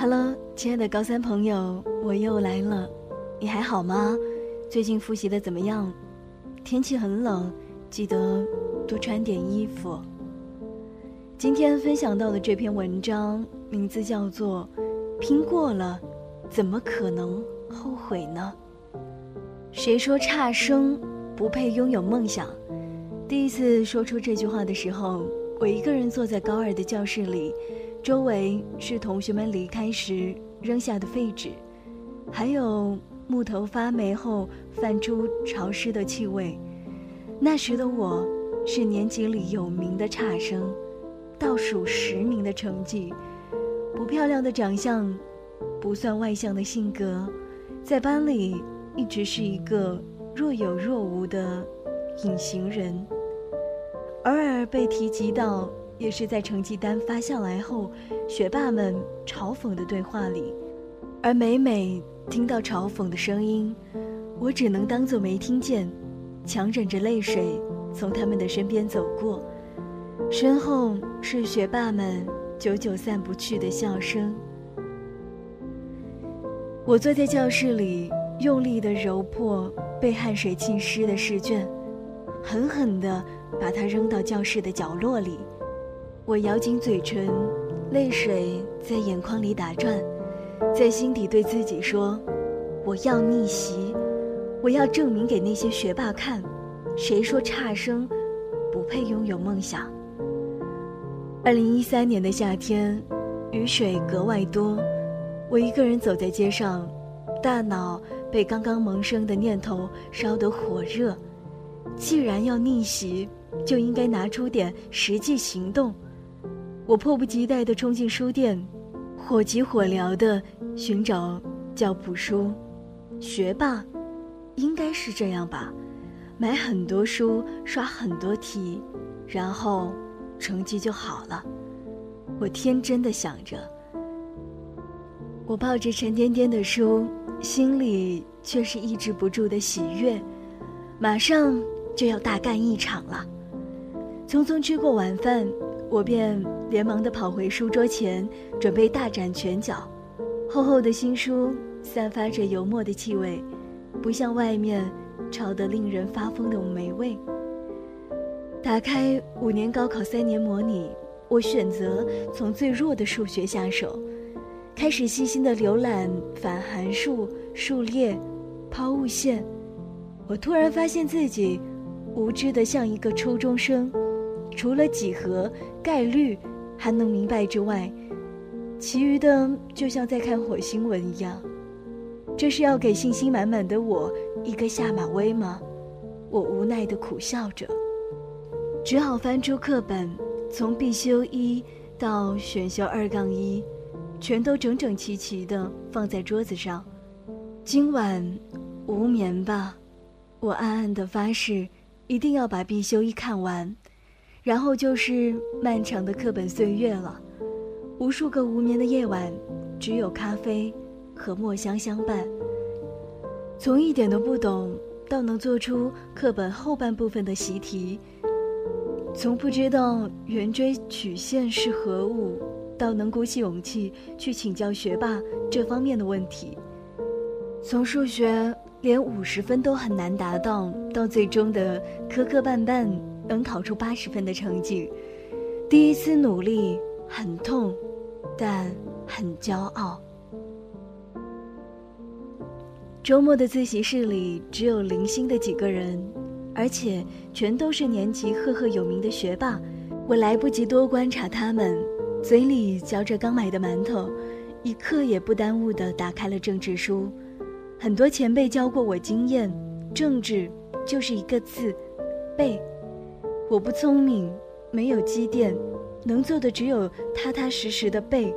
Hello，亲爱的高三朋友，我又来了，你还好吗？最近复习的怎么样？天气很冷，记得多穿点衣服。今天分享到的这篇文章名字叫做《拼过了，怎么可能后悔呢？》谁说差生不配拥有梦想？第一次说出这句话的时候，我一个人坐在高二的教室里。周围是同学们离开时扔下的废纸，还有木头发霉后泛出潮湿的气味。那时的我，是年级里有名的差生，倒数十名的成绩，不漂亮的长相，不算外向的性格，在班里一直是一个若有若无的隐形人，偶尔被提及到。也是在成绩单发下来后，学霸们嘲讽的对话里，而每每听到嘲讽的声音，我只能当做没听见，强忍着泪水从他们的身边走过，身后是学霸们久久散不去的笑声。我坐在教室里，用力地揉破被汗水浸湿的试卷，狠狠地把它扔到教室的角落里。我咬紧嘴唇，泪水在眼眶里打转，在心底对自己说：“我要逆袭，我要证明给那些学霸看，谁说差生不配拥有梦想。”二零一三年的夏天，雨水格外多，我一个人走在街上，大脑被刚刚萌生的念头烧得火热。既然要逆袭，就应该拿出点实际行动。我迫不及待地冲进书店，火急火燎地寻找教辅书。学霸，应该是这样吧？买很多书，刷很多题，然后成绩就好了。我天真的想着。我抱着沉甸甸的书，心里却是抑制不住的喜悦。马上就要大干一场了。匆匆吃过晚饭。我便连忙地跑回书桌前，准备大展拳脚。厚厚的新书散发着油墨的气味，不像外面潮得令人发疯的霉味。打开五年高考三年模拟，我选择从最弱的数学下手，开始细心地浏览反函数、数列、抛物线。我突然发现自己无知的像一个初中生。除了几何、概率还能明白之外，其余的就像在看火星文一样。这是要给信心满满的我一个下马威吗？我无奈地苦笑着，只好翻出课本，从必修一到选修二杠一，全都整整齐齐地放在桌子上。今晚无眠吧，我暗暗地发誓，一定要把必修一看完。然后就是漫长的课本岁月了，无数个无眠的夜晚，只有咖啡和墨香相伴。从一点都不懂到能做出课本后半部分的习题，从不知道圆锥曲线是何物，到能鼓起勇气去请教学霸这方面的问题，从数学连五十分都很难达到，到最终的磕磕绊绊。能考出八十分的成绩，第一次努力很痛，但很骄傲。周末的自习室里只有零星的几个人，而且全都是年级赫赫有名的学霸。我来不及多观察他们，嘴里嚼着刚买的馒头，一刻也不耽误地打开了政治书。很多前辈教过我经验，政治就是一个字，背。我不聪明，没有积淀，能做的只有踏踏实实的背。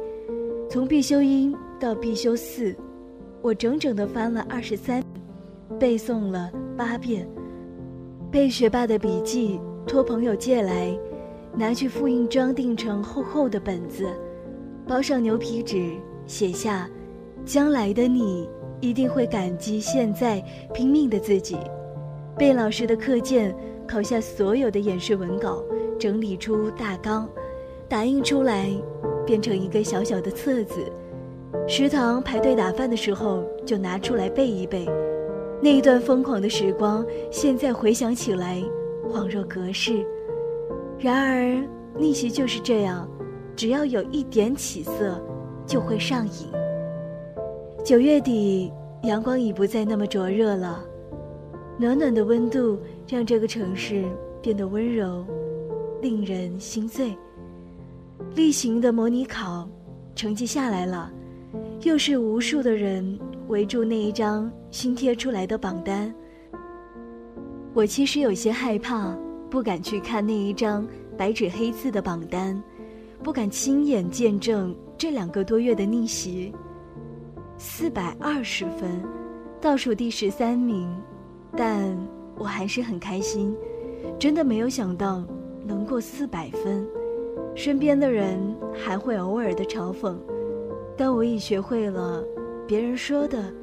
从必修一到必修四，我整整的翻了二十三，背诵了八遍。背学霸的笔记，托朋友借来，拿去复印装订成厚厚的本子，包上牛皮纸，写下：将来的你一定会感激现在拼命的自己。背老师的课件。考下所有的演示文稿，整理出大纲，打印出来，变成一个小小的册子，食堂排队打饭的时候就拿出来背一背。那一段疯狂的时光，现在回想起来，恍若隔世。然而逆袭就是这样，只要有一点起色，就会上瘾。九月底，阳光已不再那么灼热了，暖暖的温度让这个城市变得温柔，令人心醉。例行的模拟考成绩下来了，又是无数的人围住那一张。新贴出来的榜单，我其实有些害怕，不敢去看那一张白纸黑字的榜单，不敢亲眼见证这两个多月的逆袭。四百二十分，倒数第十三名，但我还是很开心，真的没有想到能过四百分。身边的人还会偶尔的嘲讽，但我已学会了别人说的。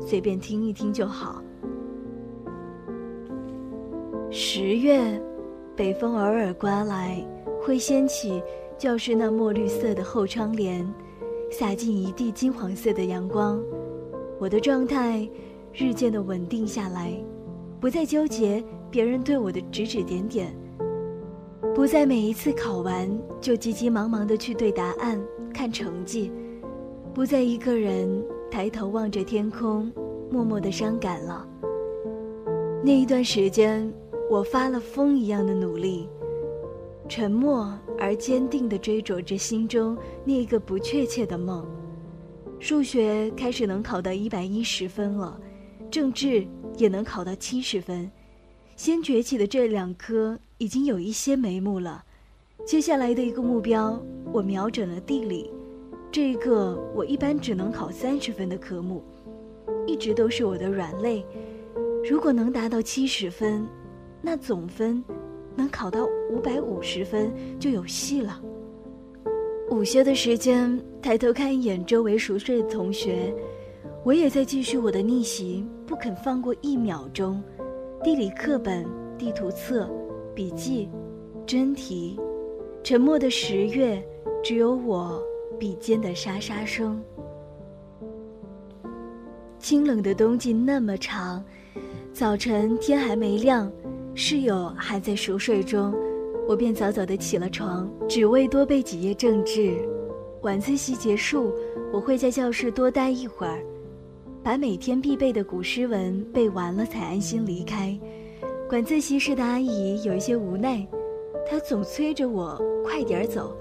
随便听一听就好。十月，北风偶尔刮来，会掀起教室那墨绿色的厚窗帘，洒进一地金黄色的阳光。我的状态日渐的稳定下来，不再纠结别人对我的指指点点，不再每一次考完就急急忙忙的去对答案、看成绩，不再一个人。抬头望着天空，默默的伤感了。那一段时间，我发了疯一样的努力，沉默而坚定的追逐着心中那个不确切的梦。数学开始能考到一百一十分了，政治也能考到七十分。先崛起的这两科已经有一些眉目了。接下来的一个目标，我瞄准了地理。这一个我一般只能考三十分的科目，一直都是我的软肋。如果能达到七十分，那总分能考到五百五十分就有戏了。午休的时间，抬头看一眼周围熟睡的同学，我也在继续我的逆袭，不肯放过一秒钟。地理课本、地图册、笔记、真题，沉默的十月，只有我。笔尖的沙沙声。清冷的冬季那么长，早晨天还没亮，室友还在熟睡中，我便早早的起了床，只为多背几页政治。晚自习结束，我会在教室多待一会儿，把每天必备的古诗文背完了才安心离开。管自习室的阿姨有一些无奈，她总催着我快点走。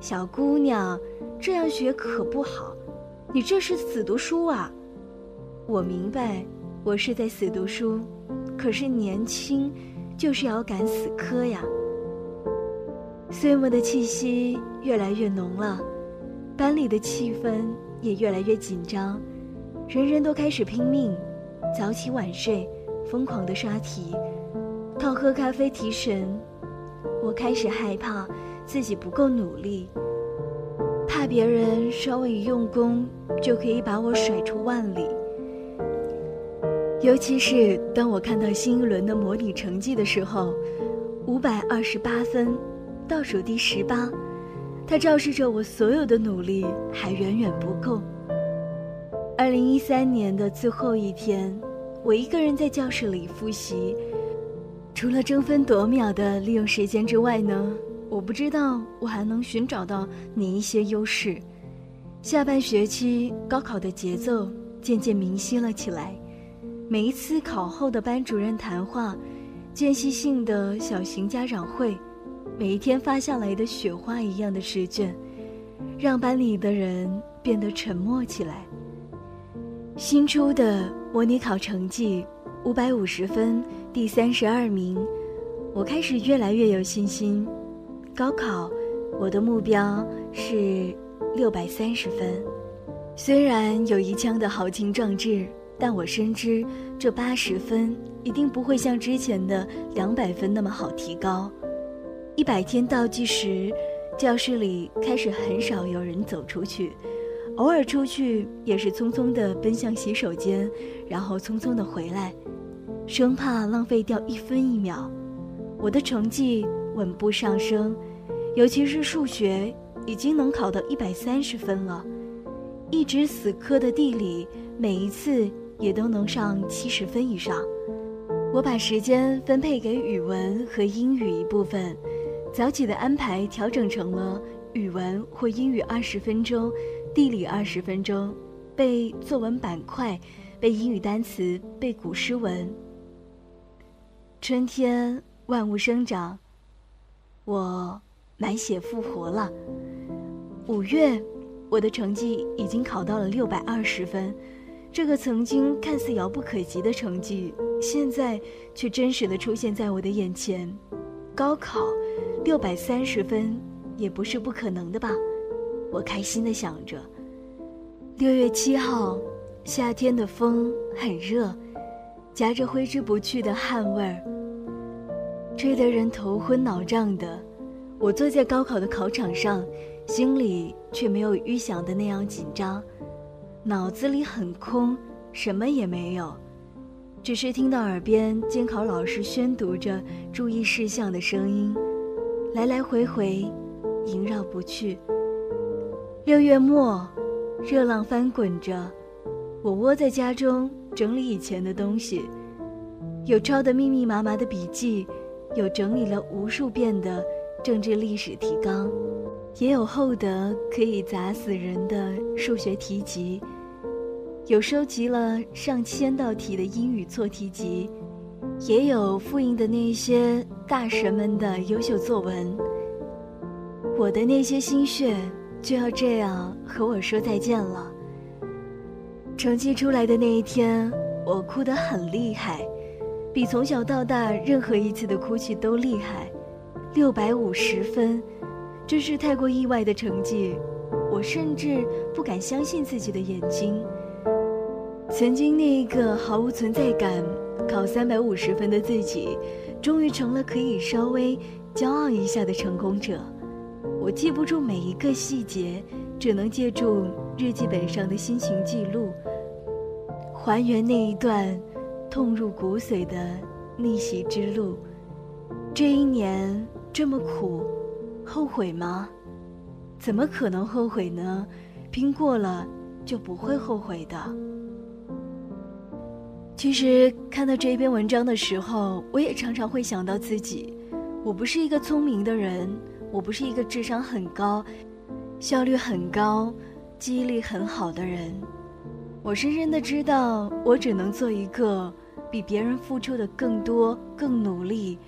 小姑娘，这样学可不好，你这是死读书啊！我明白，我是在死读书，可是年轻，就是要赶死磕呀。岁末的气息越来越浓了，班里的气氛也越来越紧张，人人都开始拼命，早起晚睡，疯狂的刷题，靠喝咖啡提神。我开始害怕。自己不够努力，怕别人稍微一用功就可以把我甩出万里。尤其是当我看到新一轮的模拟成绩的时候，五百二十八分，倒数第十八，它昭示着我所有的努力还远远不够。二零一三年的最后一天，我一个人在教室里复习，除了争分夺秒的利用时间之外呢？我不知道我还能寻找到哪一些优势。下半学期高考的节奏渐渐明晰了起来，每一次考后的班主任谈话，间隙性的小型家长会，每一天发下来的雪花一样的试卷，让班里的人变得沉默起来。新出的模拟考成绩，五百五十分，第三十二名，我开始越来越有信心。高考，我的目标是六百三十分。虽然有一腔的豪情壮志，但我深知这八十分一定不会像之前的两百分那么好提高。一百天倒计时，教室里开始很少有人走出去，偶尔出去也是匆匆地奔向洗手间，然后匆匆地回来，生怕浪费掉一分一秒。我的成绩。稳步上升，尤其是数学已经能考到一百三十分了，一直死磕的地理，每一次也都能上七十分以上。我把时间分配给语文和英语一部分，早起的安排调整成了语文或英语二十分钟，地理二十分钟，背作文板块，背英语单词，背古诗文。春天万物生长，我满血复活了。五月，我的成绩已经考到了六百二十分，这个曾经看似遥不可及的成绩，现在却真实的出现在我的眼前。高考六百三十分也不是不可能的吧？我开心的想着。六月七号，夏天的风很热，夹着挥之不去的汗味儿。吹得人头昏脑胀的，我坐在高考的考场上，心里却没有预想的那样紧张，脑子里很空，什么也没有，只是听到耳边监考老师宣读着注意事项的声音，来来回回，萦绕不去。六月末，热浪翻滚着，我窝在家中整理以前的东西，有抄得密密麻麻的笔记。有整理了无数遍的政治历史提纲，也有厚得可以砸死人的数学题集，有收集了上千道题的英语错题集，也有复印的那些大神们的优秀作文。我的那些心血就要这样和我说再见了。成绩出来的那一天，我哭得很厉害。比从小到大任何一次的哭泣都厉害，六百五十分，真是太过意外的成绩，我甚至不敢相信自己的眼睛。曾经那一个毫无存在感、考三百五十分的自己，终于成了可以稍微骄傲一下的成功者。我记不住每一个细节，只能借助日记本上的心情记录，还原那一段。痛入骨髓的逆袭之路，这一年这么苦，后悔吗？怎么可能后悔呢？拼过了就不会后悔的。其实看到这一篇文章的时候，我也常常会想到自己，我不是一个聪明的人，我不是一个智商很高、效率很高、记忆力很好的人。我深深的知道，我只能做一个。比别人付出的更多、更努力、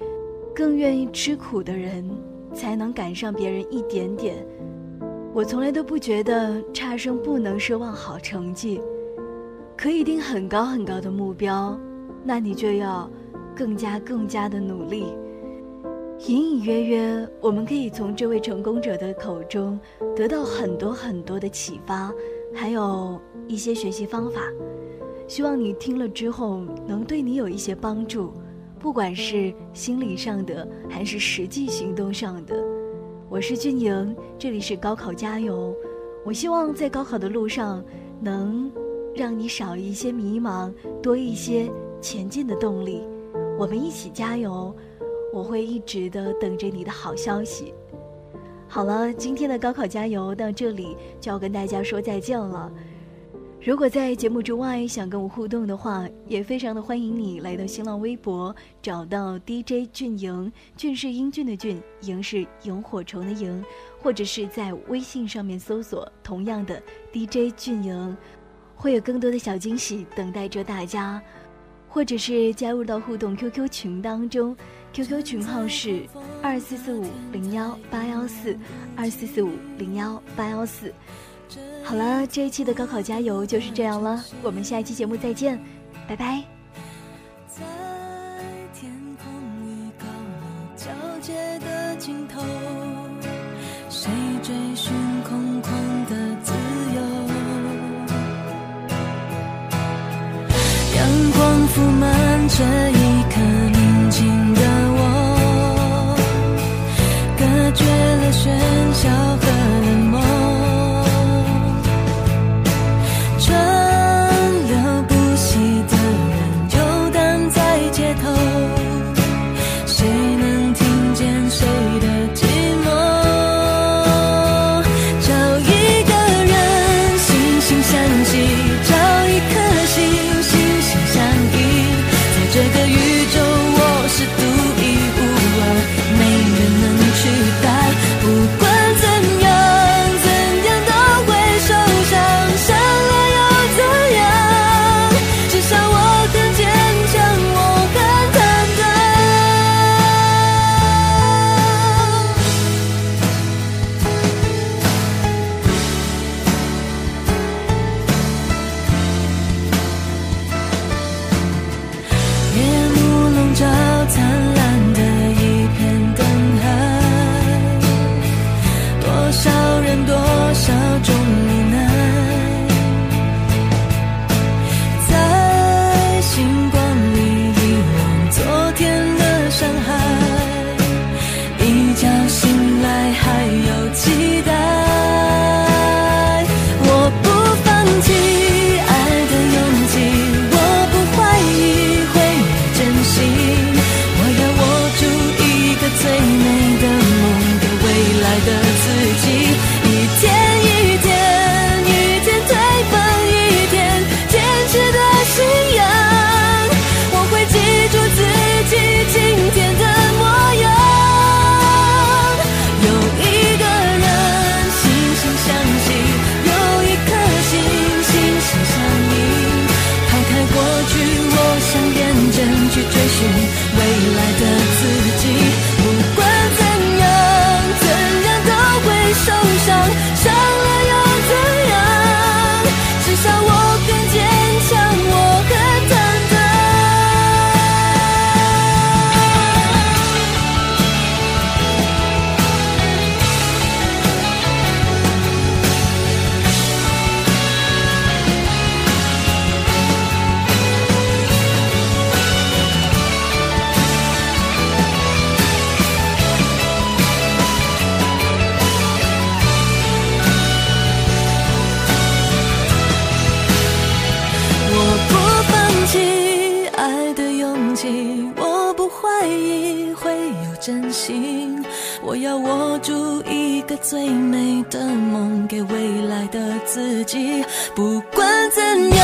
更愿意吃苦的人，才能赶上别人一点点。我从来都不觉得差生不能奢望好成绩，可以定很高很高的目标，那你就要更加更加的努力。隐隐约约，我们可以从这位成功者的口中得到很多很多的启发，还有一些学习方法。希望你听了之后能对你有一些帮助，不管是心理上的还是实际行动上的。我是俊莹，这里是高考加油。我希望在高考的路上能让你少一些迷茫，多一些前进的动力。我们一起加油，我会一直的等着你的好消息。好了，今天的高考加油到这里就要跟大家说再见了。如果在节目之外想跟我互动的话，也非常的欢迎你来到新浪微博，找到 DJ 俊莹，俊是英俊的俊，莹是萤火虫的萤，或者是在微信上面搜索同样的 DJ 俊莹，会有更多的小惊喜等待着大家，或者是加入到互动 QQ 群当中，QQ 群号是二四四五零幺八幺四二四四五零幺八幺四。好了，这一期的高考加油就是这样了，我们下一期节目再见，拜拜。这一自己不管怎样